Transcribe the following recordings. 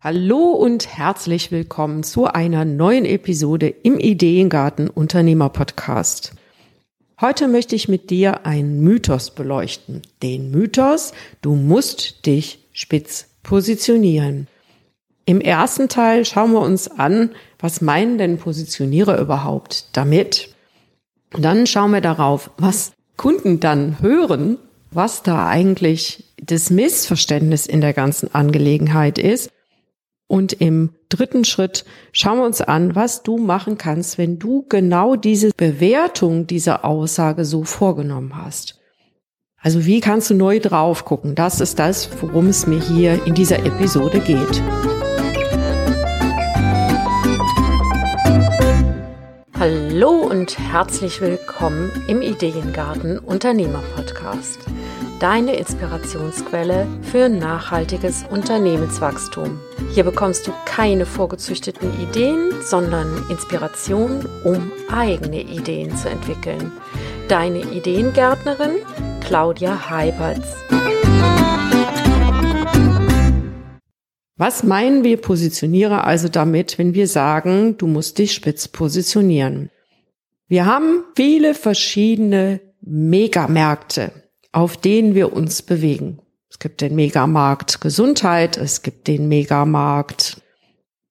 Hallo und herzlich willkommen zu einer neuen Episode im Ideengarten Unternehmer Podcast. Heute möchte ich mit dir einen Mythos beleuchten. Den Mythos, du musst dich spitz positionieren. Im ersten Teil schauen wir uns an, was meinen denn Positionierer überhaupt damit? Dann schauen wir darauf, was Kunden dann hören, was da eigentlich das Missverständnis in der ganzen Angelegenheit ist und im dritten Schritt schauen wir uns an, was du machen kannst, wenn du genau diese Bewertung dieser Aussage so vorgenommen hast. Also wie kannst du neu drauf gucken? Das ist das, worum es mir hier in dieser Episode geht. Hallo und herzlich willkommen im Ideengarten Unternehmer Podcast. Deine Inspirationsquelle für nachhaltiges Unternehmenswachstum. Hier bekommst du keine vorgezüchteten Ideen, sondern Inspiration, um eigene Ideen zu entwickeln. Deine Ideengärtnerin Claudia Heiberts. Was meinen wir Positionierer also damit, wenn wir sagen, du musst dich spitz positionieren? Wir haben viele verschiedene Megamärkte, auf denen wir uns bewegen. Es gibt den Megamarkt Gesundheit, es gibt den Megamarkt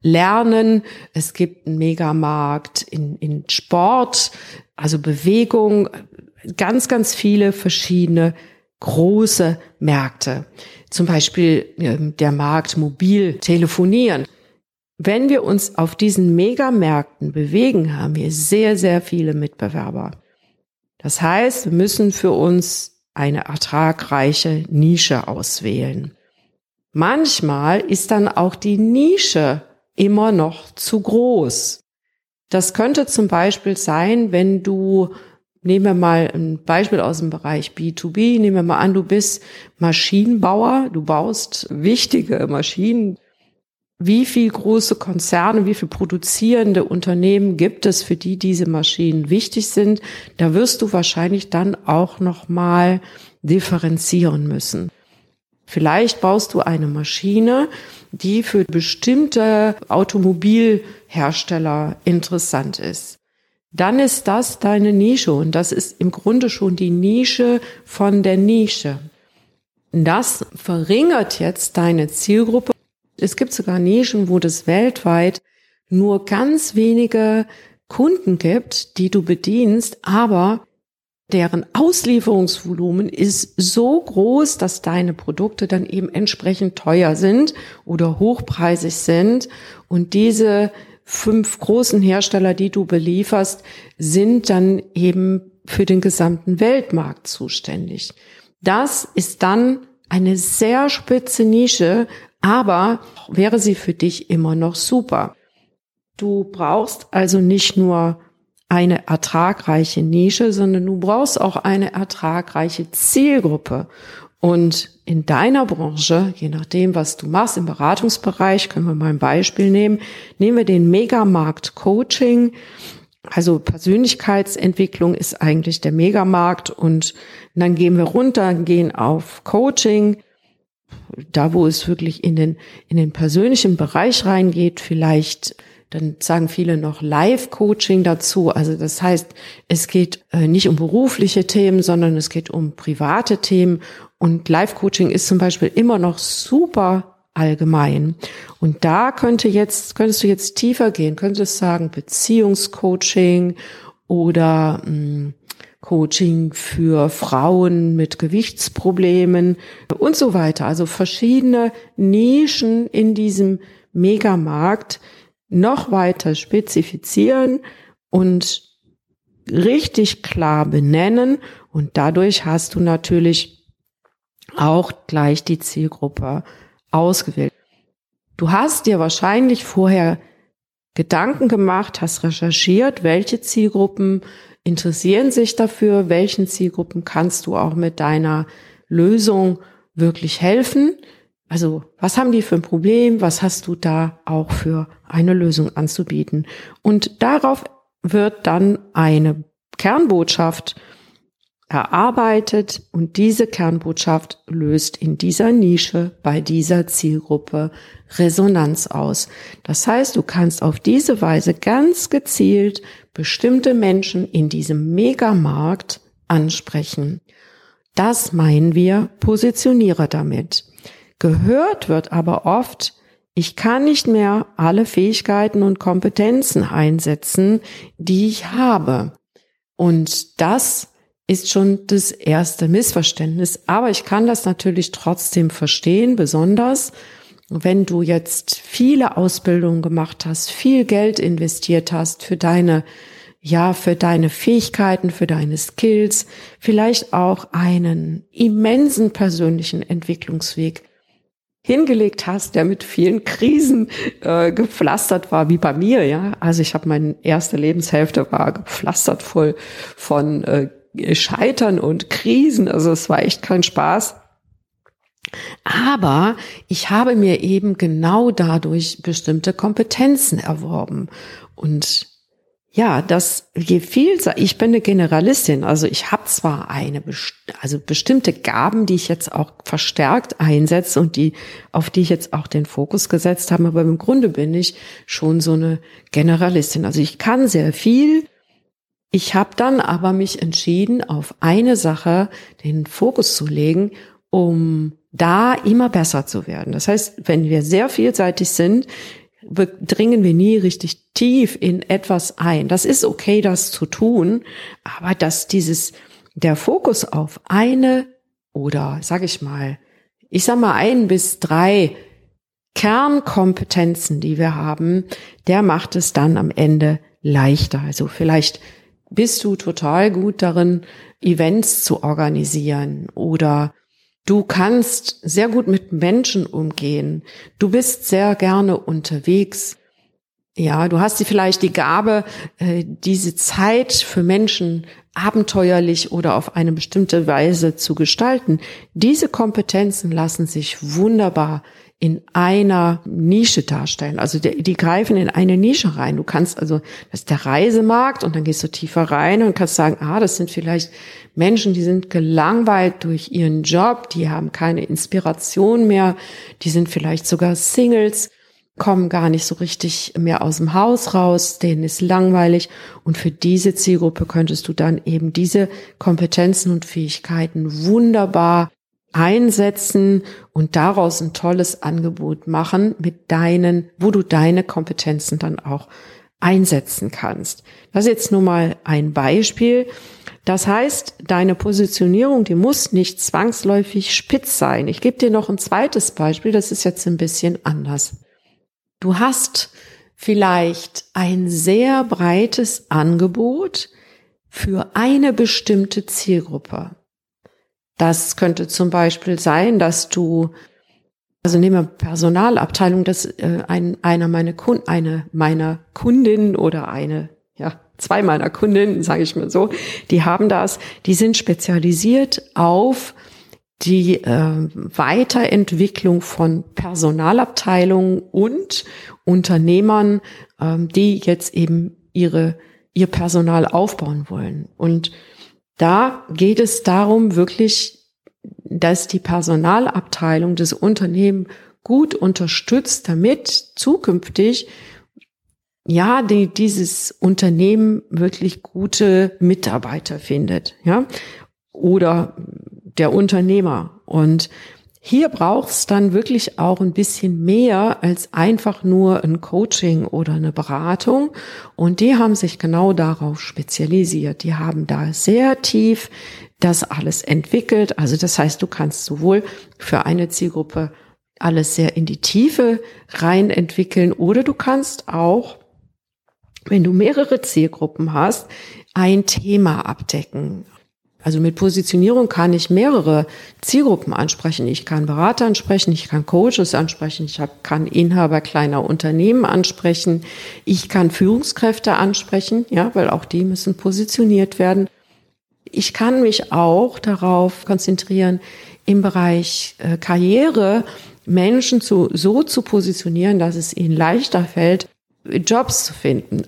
Lernen, es gibt einen Megamarkt in, in Sport, also Bewegung, ganz, ganz viele verschiedene große Märkte. Zum Beispiel ähm, der Markt mobil telefonieren. Wenn wir uns auf diesen Megamärkten bewegen, haben wir sehr, sehr viele Mitbewerber. Das heißt, wir müssen für uns eine ertragreiche Nische auswählen. Manchmal ist dann auch die Nische immer noch zu groß. Das könnte zum Beispiel sein, wenn du, nehmen wir mal ein Beispiel aus dem Bereich B2B, nehmen wir mal an, du bist Maschinenbauer, du baust wichtige Maschinen, wie viel große Konzerne, wie viel produzierende Unternehmen gibt es, für die diese Maschinen wichtig sind? Da wirst du wahrscheinlich dann auch noch mal differenzieren müssen. Vielleicht baust du eine Maschine, die für bestimmte Automobilhersteller interessant ist. Dann ist das deine Nische und das ist im Grunde schon die Nische von der Nische. Das verringert jetzt deine Zielgruppe es gibt sogar Nischen, wo das weltweit nur ganz wenige Kunden gibt, die du bedienst, aber deren Auslieferungsvolumen ist so groß, dass deine Produkte dann eben entsprechend teuer sind oder hochpreisig sind. Und diese fünf großen Hersteller, die du belieferst, sind dann eben für den gesamten Weltmarkt zuständig. Das ist dann eine sehr spitze Nische, aber wäre sie für dich immer noch super. Du brauchst also nicht nur eine ertragreiche Nische, sondern du brauchst auch eine ertragreiche Zielgruppe. Und in deiner Branche, je nachdem, was du machst, im Beratungsbereich, können wir mal ein Beispiel nehmen, nehmen wir den Megamarkt Coaching. Also Persönlichkeitsentwicklung ist eigentlich der Megamarkt und dann gehen wir runter, gehen auf Coaching, da wo es wirklich in den, in den persönlichen Bereich reingeht, vielleicht dann sagen viele noch Live-Coaching dazu. Also das heißt, es geht äh, nicht um berufliche Themen, sondern es geht um private Themen. Und Live-Coaching ist zum Beispiel immer noch super allgemein. Und da könnte jetzt, könntest du jetzt tiefer gehen, könntest sagen Beziehungscoaching oder mh, hm, Coaching für Frauen mit Gewichtsproblemen und so weiter. Also verschiedene Nischen in diesem Megamarkt noch weiter spezifizieren und richtig klar benennen. Und dadurch hast du natürlich auch gleich die Zielgruppe ausgewählt. Du hast dir wahrscheinlich vorher Gedanken gemacht, hast recherchiert, welche Zielgruppen interessieren sich dafür, welchen Zielgruppen kannst du auch mit deiner Lösung wirklich helfen. Also was haben die für ein Problem? Was hast du da auch für eine Lösung anzubieten? Und darauf wird dann eine Kernbotschaft erarbeitet und diese Kernbotschaft löst in dieser Nische bei dieser Zielgruppe Resonanz aus. Das heißt, du kannst auf diese Weise ganz gezielt bestimmte Menschen in diesem Megamarkt ansprechen. Das meinen wir Positioniere damit. Gehört wird aber oft, ich kann nicht mehr alle Fähigkeiten und Kompetenzen einsetzen, die ich habe. Und das ist schon das erste Missverständnis. Aber ich kann das natürlich trotzdem verstehen, besonders wenn du jetzt viele Ausbildungen gemacht hast, viel Geld investiert hast für deine, ja, für deine Fähigkeiten, für deine Skills, vielleicht auch einen immensen persönlichen Entwicklungsweg hingelegt hast, der mit vielen Krisen äh, gepflastert war, wie bei mir, ja. Also ich habe meine erste Lebenshälfte war gepflastert voll von äh, Scheitern und Krisen. Also es war echt kein Spaß. Aber ich habe mir eben genau dadurch bestimmte Kompetenzen erworben. Und ja, das je viel, ich bin eine Generalistin, also ich habe zwar eine, also bestimmte Gaben, die ich jetzt auch verstärkt einsetze und die, auf die ich jetzt auch den Fokus gesetzt habe, aber im Grunde bin ich schon so eine Generalistin. Also ich kann sehr viel, ich habe dann aber mich entschieden, auf eine Sache den Fokus zu legen, um da immer besser zu werden. Das heißt, wenn wir sehr vielseitig sind, dringen wir nie richtig tief in etwas ein. Das ist okay, das zu tun, aber dass dieses, der Fokus auf eine oder, sag ich mal, ich sag mal ein bis drei Kernkompetenzen, die wir haben, der macht es dann am Ende leichter. Also vielleicht bist du total gut darin, Events zu organisieren oder du kannst sehr gut mit Menschen umgehen. Du bist sehr gerne unterwegs. Ja, du hast vielleicht die Gabe, äh, diese Zeit für Menschen abenteuerlich oder auf eine bestimmte Weise zu gestalten. Diese Kompetenzen lassen sich wunderbar in einer Nische darstellen. Also die, die greifen in eine Nische rein. Du kannst also, das ist der Reisemarkt und dann gehst du tiefer rein und kannst sagen, ah, das sind vielleicht Menschen, die sind gelangweilt durch ihren Job, die haben keine Inspiration mehr, die sind vielleicht sogar Singles, kommen gar nicht so richtig mehr aus dem Haus raus, denen ist langweilig und für diese Zielgruppe könntest du dann eben diese Kompetenzen und Fähigkeiten wunderbar einsetzen und daraus ein tolles Angebot machen mit deinen, wo du deine Kompetenzen dann auch einsetzen kannst. Das ist jetzt nur mal ein Beispiel. Das heißt, deine Positionierung, die muss nicht zwangsläufig spitz sein. Ich gebe dir noch ein zweites Beispiel, das ist jetzt ein bisschen anders. Du hast vielleicht ein sehr breites Angebot für eine bestimmte Zielgruppe. Das könnte zum Beispiel sein, dass du, also nehmen wir Personalabteilung, dass äh, ein, einer meiner Kunden, eine meiner Kundinnen oder eine, ja, zwei meiner Kundinnen, sage ich mal so, die haben das, die sind spezialisiert auf die äh, Weiterentwicklung von Personalabteilungen und Unternehmern, ähm, die jetzt eben ihre ihr Personal aufbauen wollen. Und da geht es darum, wirklich, dass die Personalabteilung des Unternehmens gut unterstützt, damit zukünftig ja, die, dieses Unternehmen wirklich gute Mitarbeiter findet, ja, oder der Unternehmer. Und hier braucht es dann wirklich auch ein bisschen mehr als einfach nur ein Coaching oder eine Beratung. Und die haben sich genau darauf spezialisiert. Die haben da sehr tief das alles entwickelt. Also das heißt, du kannst sowohl für eine Zielgruppe alles sehr in die Tiefe rein entwickeln oder du kannst auch, wenn du mehrere Zielgruppen hast, ein Thema abdecken. Also mit Positionierung kann ich mehrere Zielgruppen ansprechen. Ich kann Berater ansprechen, ich kann Coaches ansprechen, ich kann Inhaber kleiner Unternehmen ansprechen, ich kann Führungskräfte ansprechen, ja, weil auch die müssen positioniert werden. Ich kann mich auch darauf konzentrieren, im Bereich äh, Karriere Menschen zu, so zu positionieren, dass es ihnen leichter fällt, Jobs zu finden.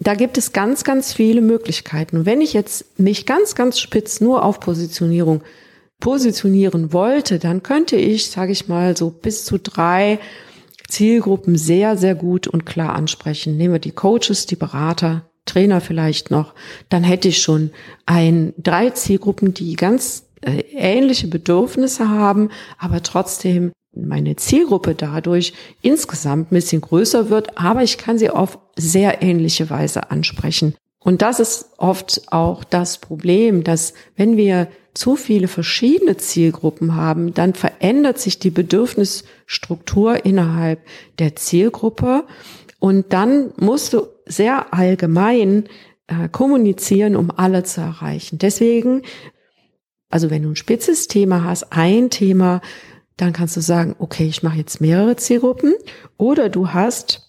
Da gibt es ganz, ganz viele Möglichkeiten. Und wenn ich jetzt mich ganz, ganz spitz nur auf Positionierung positionieren wollte, dann könnte ich, sage ich mal, so bis zu drei Zielgruppen sehr, sehr gut und klar ansprechen. Nehmen wir die Coaches, die Berater, Trainer vielleicht noch. Dann hätte ich schon ein, drei Zielgruppen, die ganz äh, ähnliche Bedürfnisse haben, aber trotzdem meine Zielgruppe dadurch insgesamt ein bisschen größer wird, aber ich kann sie auf sehr ähnliche Weise ansprechen. Und das ist oft auch das Problem, dass wenn wir zu viele verschiedene Zielgruppen haben, dann verändert sich die Bedürfnisstruktur innerhalb der Zielgruppe und dann musst du sehr allgemein äh, kommunizieren, um alle zu erreichen. Deswegen, also wenn du ein spitzes Thema hast, ein Thema, dann kannst du sagen, okay, ich mache jetzt mehrere Zielgruppen oder du hast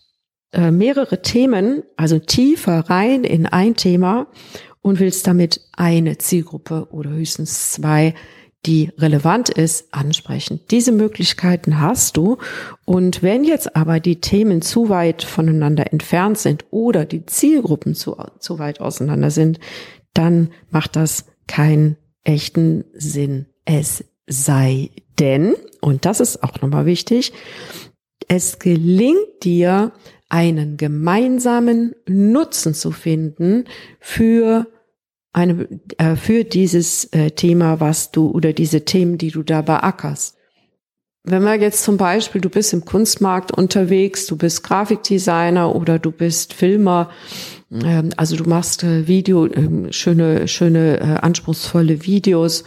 äh, mehrere Themen, also tiefer rein in ein Thema und willst damit eine Zielgruppe oder höchstens zwei, die relevant ist, ansprechen. Diese Möglichkeiten hast du. Und wenn jetzt aber die Themen zu weit voneinander entfernt sind oder die Zielgruppen zu, zu weit auseinander sind, dann macht das keinen echten Sinn. Es sei denn, und das ist auch nochmal wichtig, es gelingt dir, einen gemeinsamen Nutzen zu finden für eine, äh, für dieses äh, Thema, was du oder diese Themen, die du da beackerst. Wenn wir jetzt zum Beispiel, du bist im Kunstmarkt unterwegs, du bist Grafikdesigner oder du bist Filmer, äh, also du machst äh, Video, äh, schöne, schöne, äh, anspruchsvolle Videos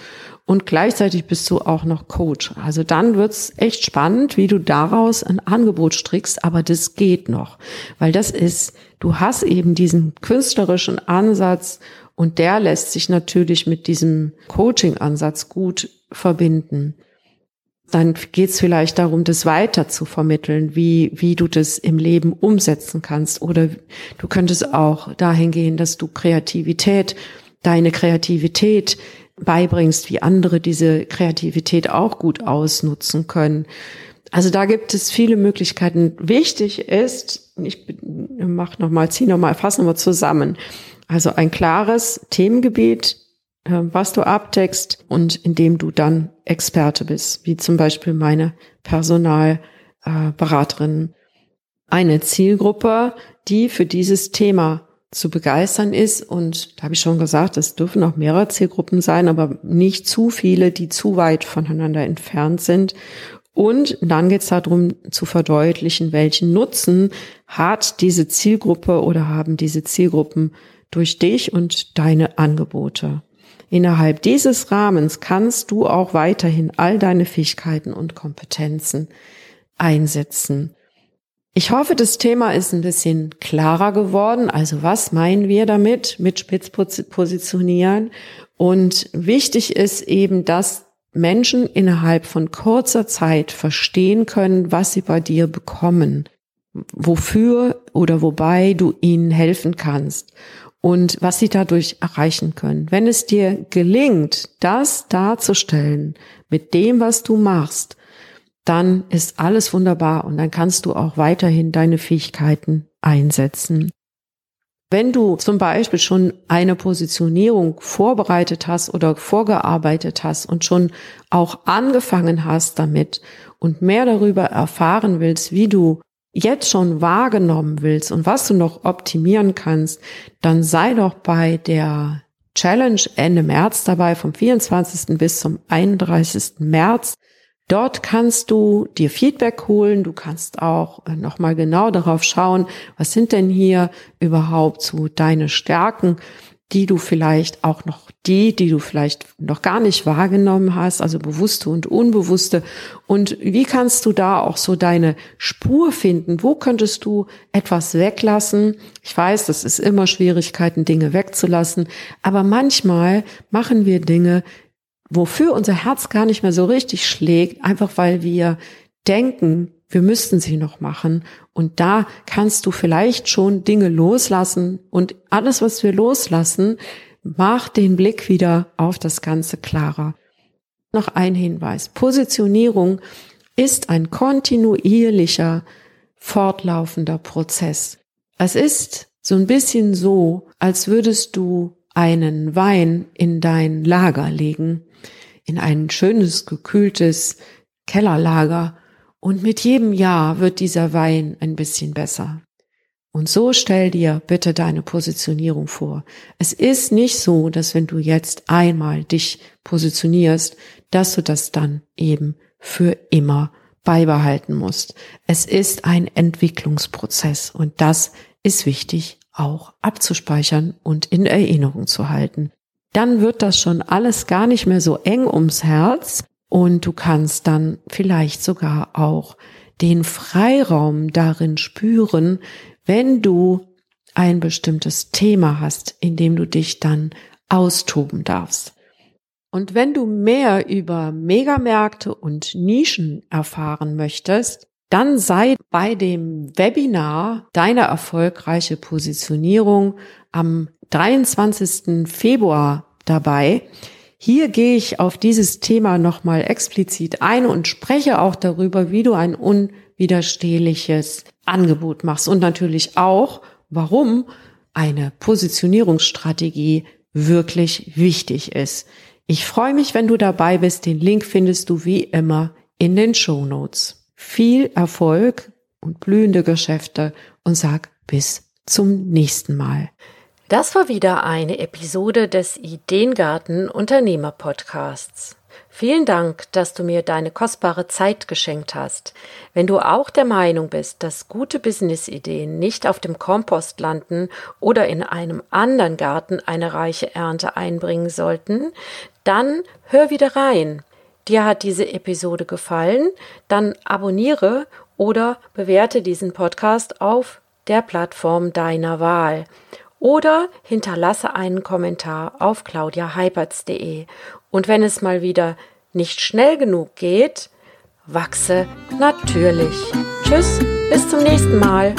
und gleichzeitig bist du auch noch Coach. Also dann wird's echt spannend, wie du daraus ein Angebot strickst, aber das geht noch, weil das ist, du hast eben diesen künstlerischen Ansatz und der lässt sich natürlich mit diesem Coaching-Ansatz gut verbinden. Dann geht's vielleicht darum, das weiter zu vermitteln, wie, wie du das im Leben umsetzen kannst. Oder du könntest auch dahin gehen, dass du Kreativität, deine Kreativität beibringst, wie andere diese Kreativität auch gut ausnutzen können. Also da gibt es viele Möglichkeiten. Wichtig ist, ich mach noch mal, zieh noch mal, fasse noch mal zusammen. Also ein klares Themengebiet, äh, was du abdeckst und in dem du dann Experte bist, wie zum Beispiel meine Personalberaterin. Eine Zielgruppe, die für dieses Thema zu begeistern ist. Und da habe ich schon gesagt, es dürfen auch mehrere Zielgruppen sein, aber nicht zu viele, die zu weit voneinander entfernt sind. Und dann geht es darum zu verdeutlichen, welchen Nutzen hat diese Zielgruppe oder haben diese Zielgruppen durch dich und deine Angebote. Innerhalb dieses Rahmens kannst du auch weiterhin all deine Fähigkeiten und Kompetenzen einsetzen. Ich hoffe, das Thema ist ein bisschen klarer geworden. Also was meinen wir damit mit Spitzpositionieren? Und wichtig ist eben, dass Menschen innerhalb von kurzer Zeit verstehen können, was sie bei dir bekommen, wofür oder wobei du ihnen helfen kannst und was sie dadurch erreichen können. Wenn es dir gelingt, das darzustellen mit dem, was du machst, dann ist alles wunderbar und dann kannst du auch weiterhin deine Fähigkeiten einsetzen. Wenn du zum Beispiel schon eine Positionierung vorbereitet hast oder vorgearbeitet hast und schon auch angefangen hast damit und mehr darüber erfahren willst, wie du jetzt schon wahrgenommen willst und was du noch optimieren kannst, dann sei doch bei der Challenge Ende März dabei, vom 24. bis zum 31. März. Dort kannst du dir Feedback holen. Du kannst auch äh, nochmal genau darauf schauen, was sind denn hier überhaupt so deine Stärken, die du vielleicht auch noch die, die du vielleicht noch gar nicht wahrgenommen hast, also bewusste und unbewusste. Und wie kannst du da auch so deine Spur finden? Wo könntest du etwas weglassen? Ich weiß, das ist immer Schwierigkeiten, Dinge wegzulassen. Aber manchmal machen wir Dinge, wofür unser Herz gar nicht mehr so richtig schlägt, einfach weil wir denken, wir müssten sie noch machen. Und da kannst du vielleicht schon Dinge loslassen und alles, was wir loslassen, macht den Blick wieder auf das Ganze klarer. Noch ein Hinweis. Positionierung ist ein kontinuierlicher, fortlaufender Prozess. Es ist so ein bisschen so, als würdest du einen Wein in dein Lager legen, in ein schönes, gekühltes Kellerlager, und mit jedem Jahr wird dieser Wein ein bisschen besser. Und so stell dir bitte deine Positionierung vor. Es ist nicht so, dass wenn du jetzt einmal dich positionierst, dass du das dann eben für immer beibehalten musst. Es ist ein Entwicklungsprozess und das ist wichtig auch abzuspeichern und in Erinnerung zu halten. Dann wird das schon alles gar nicht mehr so eng ums Herz und du kannst dann vielleicht sogar auch den Freiraum darin spüren, wenn du ein bestimmtes Thema hast, in dem du dich dann austoben darfst. Und wenn du mehr über Megamärkte und Nischen erfahren möchtest, dann sei bei dem Webinar Deine erfolgreiche Positionierung am 23. Februar dabei. Hier gehe ich auf dieses Thema nochmal explizit ein und spreche auch darüber, wie du ein unwiderstehliches Angebot machst und natürlich auch, warum eine Positionierungsstrategie wirklich wichtig ist. Ich freue mich, wenn du dabei bist. Den Link findest du wie immer in den Show Notes. Viel Erfolg und blühende Geschäfte und sag bis zum nächsten Mal. Das war wieder eine Episode des Ideengarten Unternehmer Podcasts. Vielen Dank, dass du mir deine kostbare Zeit geschenkt hast. Wenn du auch der Meinung bist, dass gute Businessideen nicht auf dem Kompost landen oder in einem anderen Garten eine reiche Ernte einbringen sollten, dann hör wieder rein. Dir hat diese Episode gefallen, dann abonniere oder bewerte diesen Podcast auf der Plattform deiner Wahl oder hinterlasse einen Kommentar auf claudiaheipertz.de. Und wenn es mal wieder nicht schnell genug geht, wachse natürlich. Tschüss, bis zum nächsten Mal.